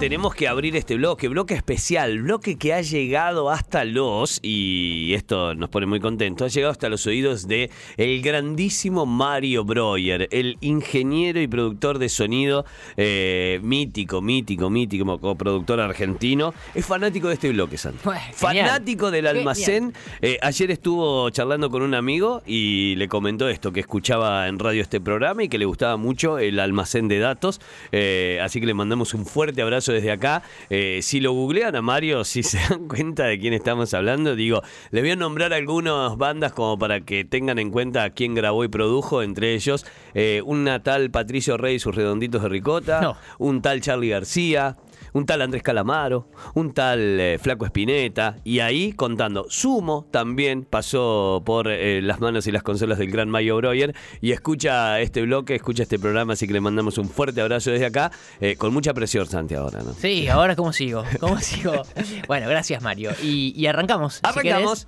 tenemos que abrir este bloque, bloque especial, bloque que ha llegado hasta los, y esto nos pone muy contentos, ha llegado hasta los oídos de el grandísimo Mario Breuer, el ingeniero y productor de sonido eh, mítico, mítico, mítico, coproductor argentino. Es fanático de este bloque, Santo. fanático del almacén. Eh, ayer estuvo charlando con un amigo y le comentó esto, que escuchaba en radio este programa y que le gustaba mucho el almacén de datos. Eh, así que le mandamos un fuerte abrazo desde acá. Eh, si lo googlean a Mario, si se dan cuenta de quién estamos hablando, digo, les voy a nombrar algunas bandas como para que tengan en cuenta quién grabó y produjo, entre ellos eh, una tal Patricio Rey y sus redonditos de ricota, un tal Charlie García, un tal Andrés Calamaro, un tal eh, Flaco Espineta, y ahí contando. Sumo también pasó por eh, las manos y las consolas del gran Mayo Breuer y escucha este bloque, escucha este programa, así que le mandamos un fuerte abrazo desde acá, eh, con mucha presión, Santi, ahora, ¿no? Sí, ahora cómo sigo, cómo sigo. bueno, gracias Mario. Y, arrancamos. Arrancamos.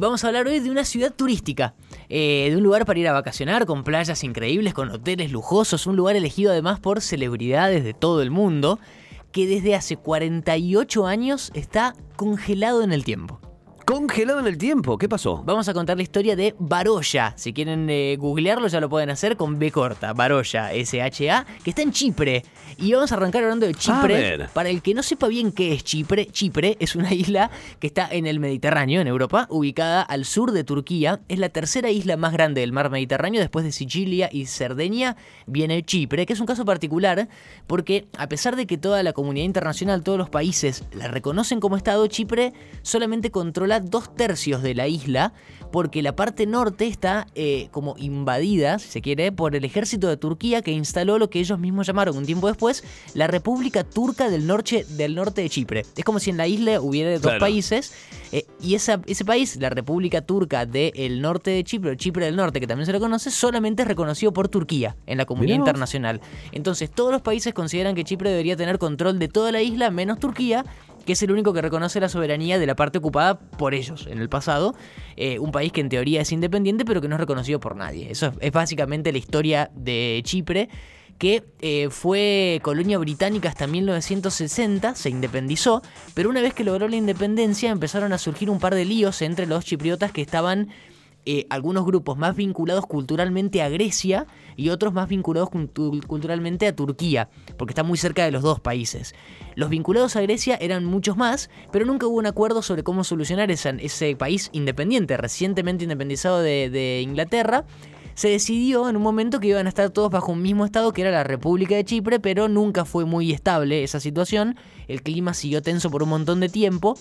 vamos a hablar hoy de una ciudad turística, de un lugar para ir a vacacionar, con playas increíbles, con hoteles lujosos, un lugar elegido además por celebridades de todo el mundo que desde hace 48 años está congelado en el tiempo. Congelado en el tiempo, ¿qué pasó? Vamos a contar la historia de Baroya. Si quieren eh, googlearlo ya lo pueden hacer con B corta, Baroya, S-H-A, que está en Chipre. Y vamos a arrancar hablando de Chipre. Para el que no sepa bien qué es Chipre, Chipre es una isla que está en el Mediterráneo, en Europa, ubicada al sur de Turquía. Es la tercera isla más grande del mar Mediterráneo. Después de Sicilia y Cerdeña viene Chipre, que es un caso particular porque a pesar de que toda la comunidad internacional, todos los países la reconocen como Estado, Chipre solamente controla dos tercios de la isla porque la parte norte está eh, como invadida, si se quiere, por el ejército de Turquía que instaló lo que ellos mismos llamaron un tiempo después la República Turca del Norte, del norte de Chipre. Es como si en la isla hubiera dos países eh, y esa, ese país, la República Turca del norte de Chipre, o Chipre del Norte, que también se lo conoce, solamente es reconocido por Turquía en la comunidad internacional. Entonces todos los países consideran que Chipre debería tener control de toda la isla, menos Turquía, que es el único que reconoce la soberanía de la parte ocupada por ellos en el pasado. Eh, un país que en teoría es independiente, pero que no es reconocido por nadie. Eso es, básicamente la historia de Chipre que eh, fue colonia británica hasta 1960, se independizó, pero una vez que logró la independencia empezaron a surgir un par de líos entre los chipriotas que estaban eh, algunos grupos más vinculados culturalmente a Grecia y otros más vinculados culturalmente a Turquía, porque está muy cerca de los dos países. Los vinculados a Grecia eran muchos más, pero nunca hubo un acuerdo sobre cómo solucionar ese país independiente, recientemente independizado de, de Inglaterra se decidió en un momento que iban a estar todos bajo un mismo estado que era la República de Chipre, pero nunca fue muy estable esa situación. El clima siguió tenso por un montón de tiempo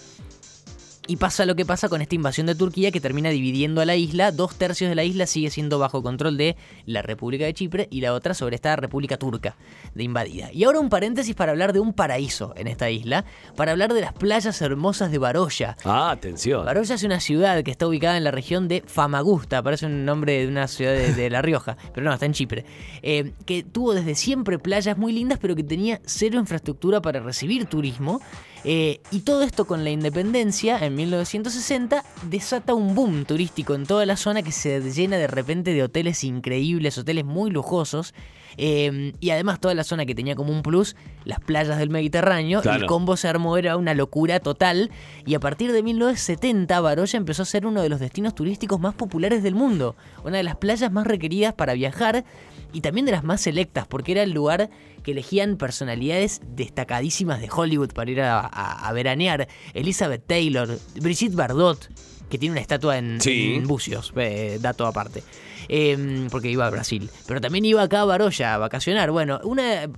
y pasa lo que pasa con esta invasión de Turquía que termina dividiendo a la isla. Dos tercios de la isla sigue siendo bajo control de la República de Chipre y la otra sobre esta República Turca de invadida. Y ahora un paréntesis para hablar de un paraíso en esta isla, para hablar de las playas hermosas de Baroya. Ah, atención. Baroya es una ciudad que está ubicada en la región de Famagusta, parece un nombre de una ciudad de, La Rioja, pero no, está en Chipre. Eh, que tuvo desde siempre playas muy lindas, pero que tenía cero infraestructura para recibir turismo. Eh, y todo esto con la independencia en 1960 desata un boom turístico en toda la zona que se llena de repente de hoteles increíbles, hoteles muy lujosos. Eh, y además toda la zona que tenía como un plus, las playas del Mediterráneo, el combo se armó, era una locura total. Y a partir de 1970, Baroya empezó a ser uno de los destinos turísticos más populares del mundo, una de las playas más requeridas para viajar y también de las más selectas, porque era el lugar que elegían personalidades destacadísimas de Hollywood para ir a, veranear. Elizabeth Taylor, Brigitte Bardot, que tiene una estatua en, Bucios, eh, dato aparte. Em, porque iba a Brasil. Pero también iba acá a Baroya a vacacionar. Bueno, una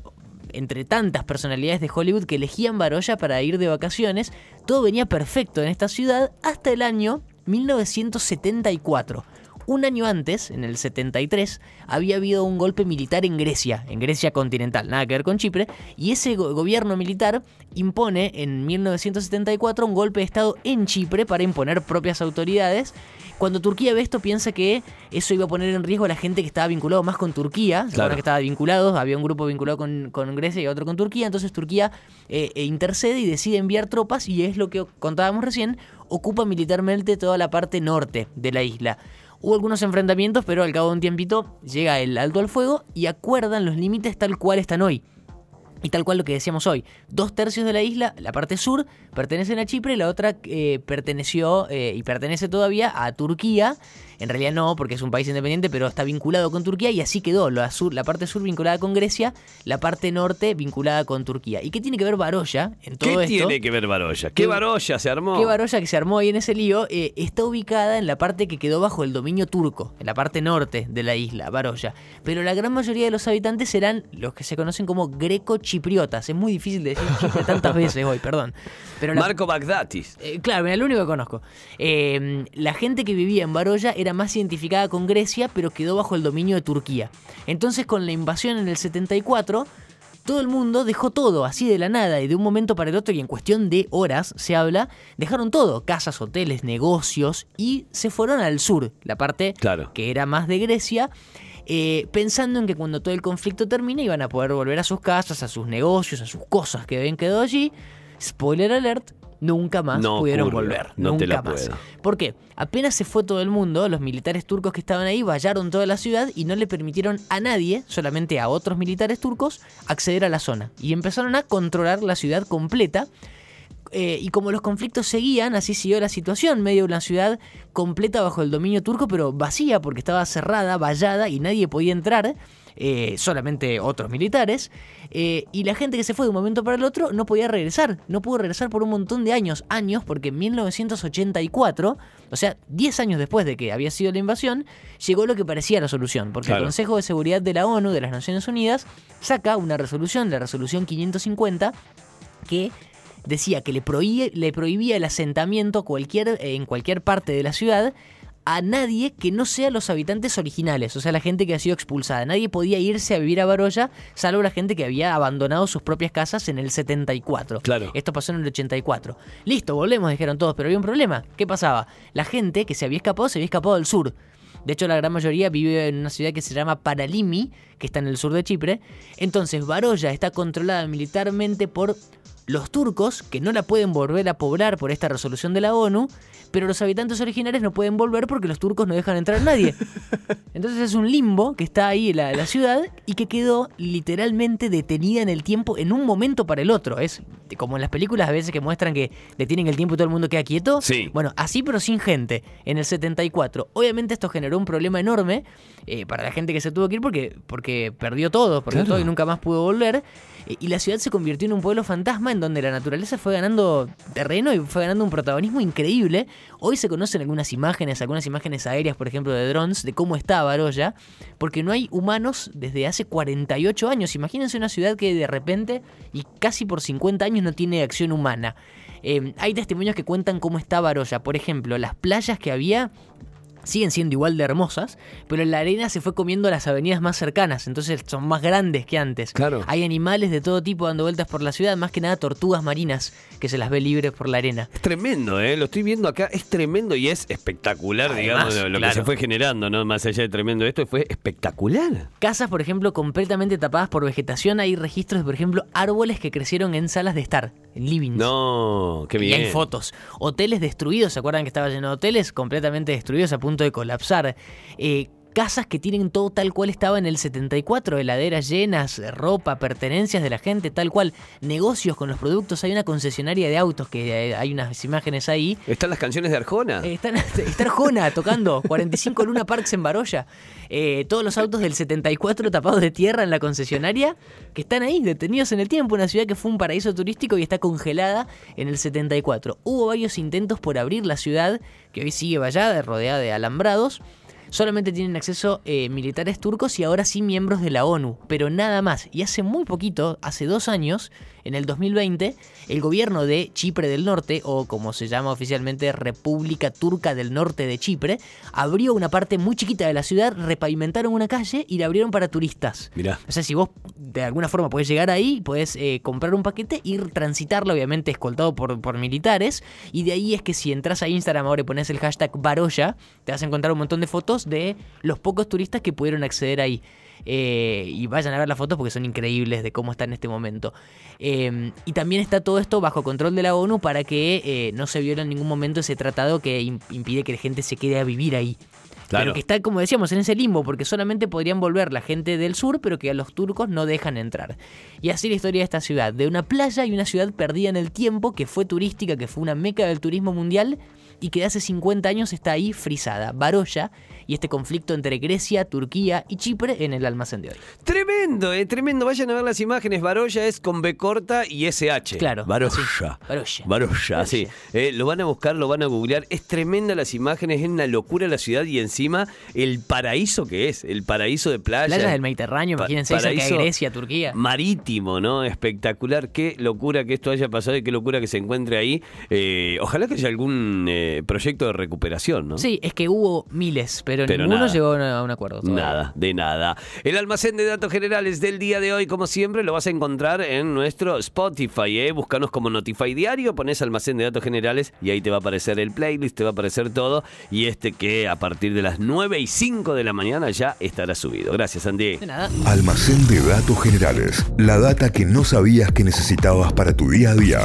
entre tantas personalidades de Hollywood que elegían Baroya para ir de vacaciones, todo venía perfecto en esta ciudad hasta el año 1974. Un año antes, en el 73, había habido un golpe militar en Grecia, en Grecia continental, nada que ver con Chipre, y ese gobierno militar impone en 1974 un golpe de Estado en Chipre para imponer propias autoridades. Cuando Turquía ve esto piensa que eso iba a poner en riesgo a la gente que estaba vinculado más con Turquía, claro. que estaba vinculado, había un grupo vinculado con, Grecia y otro con Turquía, entonces Turquía eh, eh, intercede y decide enviar tropas y es lo que contábamos recién, ocupa militarmente toda la parte norte de la isla Hubo algunos enfrentamientos, pero al cabo de un tiempito llega el alto al fuego y acuerdan los límites tal cual están hoy. Y tal cual lo que decíamos hoy, dos tercios de la isla, la parte sur, pertenecen a Chipre, la otra eh, perteneció eh, y pertenece todavía a Turquía en realidad no, porque es un país independiente, pero está vinculado con Turquía y así quedó. La, sur, la parte sur vinculada con Grecia, la parte norte vinculada con Turquía. ¿Y qué tiene que ver Baroya en todo ¿Qué tiene que ver Baroya? ¿Qué, Baroya se armó? ¿Qué Baroya que se armó ahí en ese lío? Eh, está ubicada en la parte que quedó bajo el dominio turco, en la parte norte de la isla, Baroya. Pero la gran mayoría de los habitantes serán los que se conocen como greco-chipriotas. Es muy difícil de decir tantas veces hoy, perdón. Pero Marco Bagdatis. Eh, claro, mira, el único que conozco. Eh, la gente que vivía en Baroya era más identificada con Grecia, pero quedó bajo el dominio de Turquía. Entonces, con la invasión en el 74, todo el mundo dejó todo así de la nada y de un momento para el otro y en cuestión de horas se habla, dejaron todo, casas, hoteles, negocios y se fueron al sur, la parte que era más de Grecia. Eh, pensando en que cuando todo el conflicto termine iban a poder volver a sus casas, a sus negocios, a sus cosas que habían quedado allí. Spoiler alert, nunca más pudieron volver. No nunca te la más. ¿Por qué? Apenas se fue todo el mundo, los militares turcos que estaban ahí vallaron toda la ciudad y no le permitieron a nadie, solamente a otros militares turcos, acceder a la zona. Y empezaron a controlar la ciudad completa. Eh, y como los conflictos seguían, así siguió la situación, medio de una ciudad completa bajo el dominio turco, pero vacía porque estaba cerrada, vallada y nadie podía entrar. Eh, solamente otros militares, eh, y la gente que se fue de un momento para el otro no podía regresar, no pudo regresar por un montón de años, años, porque en 1984, o sea, 10 años después de que había sido la invasión, llegó lo que parecía la solución, porque el Consejo de Seguridad de la ONU, de las Naciones Unidas, saca una resolución, la resolución 550, que decía que le, le prohibía el asentamiento cualquier, en cualquier parte de la ciudad a nadie que no sea los habitantes originales, o sea, la gente que ha sido expulsada. Nadie podía irse a vivir a Baroya, salvo la gente que había abandonado sus propias casas en el 74. Claro. Esto pasó en el 84. Listo, volvemos, dijeron todos, pero había un problema. ¿Qué pasaba? La gente que se había escapado se había escapado del sur. De hecho, la gran mayoría vive en una ciudad que se llama Paralimi, que está en el sur de Chipre. Entonces, Baroya está controlada militarmente por los turcos, que no la pueden volver a poblar por esta resolución de la ONU, pero los habitantes originales no pueden volver porque los turcos no dejan entrar a nadie. Entonces es un limbo que está ahí en la, ciudad y que quedó literalmente detenida en el tiempo en un momento para el otro. Es como en las películas a veces que muestran que detienen el tiempo y todo el mundo queda quieto. Sí. Bueno, así pero sin gente en el 74. Obviamente esto generó un problema enorme eh, para la gente que se tuvo que ir porque, porque perdió todo, perdió todo y nunca más pudo volver. Eh, y la ciudad se convirtió en un pueblo fantasma en donde la naturaleza fue ganando terreno y fue ganando un protagonismo increíble. Hoy se conocen algunas imágenes, algunas imágenes aéreas, por ejemplo, de drones, de cómo está Baroya, porque no hay humanos desde hace 48 años. Imagínense una ciudad que de repente y casi por 50 años no tiene acción humana. Eh, hay testimonios que cuentan cómo está Baroya. Por ejemplo, las playas que había siguen siendo igual de hermosas, pero la arena se fue comiendo las avenidas más cercanas, entonces son más grandes que antes. Claro. Hay animales de todo tipo dando vueltas por la ciudad, más que nada tortugas marinas que se las ve libres por la arena. Es tremendo, ¿eh? Lo estoy viendo acá, es tremendo y es espectacular, digamos, lo que se fue generando, ¿no? Más allá de tremendo esto, fue espectacular. Casas, por ejemplo, completamente tapadas por vegetación, hay registros de, por ejemplo, árboles que crecieron en salas de estar, en livings. No, qué bien. Y hay fotos. Hoteles destruidos, ¿se acuerdan que estaba lleno de hoteles? Completamente destruidos a punto de colapsar. Eh, casas que tienen todo tal cual estaba en el 74, heladeras llenas, ropa, pertenencias de la gente, tal cual, negocios con los productos, hay una concesionaria de autos que eh, hay unas imágenes ahí. ¿Están las canciones de Arjona? Eh, está Arjona tocando 45 Luna Parks en Baroya. todos los autos del 74 tapados de tierra en la concesionaria que están ahí, detenidos en el tiempo, una ciudad que fue un paraíso turístico y está congelada en el 74. Hubo varios intentos por abrir la ciudad, que hoy sigue vallada, rodeada de alambrados, solamente tienen acceso eh, militares turcos y ahora sí miembros de la ONU, pero nada más. Y hace muy poquito, hace dos años, en el 2020, el gobierno de Chipre del Norte, o como se llama oficialmente República Turca del Norte de Chipre, abrió una parte muy chiquita de la ciudad, repavimentaron una calle y la abrieron para turistas. Mirá. O sea, si vos de alguna forma podés llegar ahí, podés eh, comprar un paquete, ir transitarlo, obviamente escoltado por, por militares, y de ahí es que si entras a Instagram ahora y pones el hashtag Baroya, te vas a encontrar un montón de fotos de los pocos turistas que pudieron acceder ahí. Eh, y vayan a ver las fotos porque son increíbles de cómo está en este momento. Eh, y también está todo esto bajo control de la ONU para que eh, no se viole en ningún momento ese tratado que impide que la gente se quede a vivir ahí. pero que está, como decíamos, en ese limbo, porque solamente podrían volver la gente del sur, pero que a los turcos no dejan entrar. Y así la historia de esta ciudad, de una playa y una ciudad perdida en el tiempo, que fue turística, que fue una meca del turismo mundial, y que de hace 50 años está ahí frisada. Baroya y este conflicto entre Grecia, Turquía y Chipre en el almacén de hoy. Tremendo, eh, tremendo. Vayan a ver las imágenes. Baroya es con B corta y SH. Claro. Baroya. Baroya. Baroya, sí. Eh, lo van a buscar, lo van a googlear. Es tremenda las imágenes, es una locura la ciudad y encima el paraíso que es, el paraíso de playa. Playas del Mediterráneo, imagínense eso que Grecia, Turquía. Marítimo, ¿no? Espectacular. Qué locura que esto haya pasado y qué locura que se encuentre ahí. Eh, ojalá que haya algún eh, proyecto de recuperación, ¿no? Sí, es que hubo miles, pero, ninguno llegó a un acuerdo. Nada, de nada. El almacén de datos generales del día de hoy, como siempre, lo vas a encontrar en nuestro Spotify, ¿eh? Búscanos como Notify Diario, pones almacén de datos generales y ahí te va a aparecer el playlist, te va a aparecer todo. Y este que a partir de las 9 y 5 de la mañana ya estará subido. Gracias, Andy. De nada. Almacén de datos generales. La data que no sabías que necesitabas para tu día a día.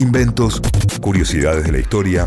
Inventos, curiosidades de la historia,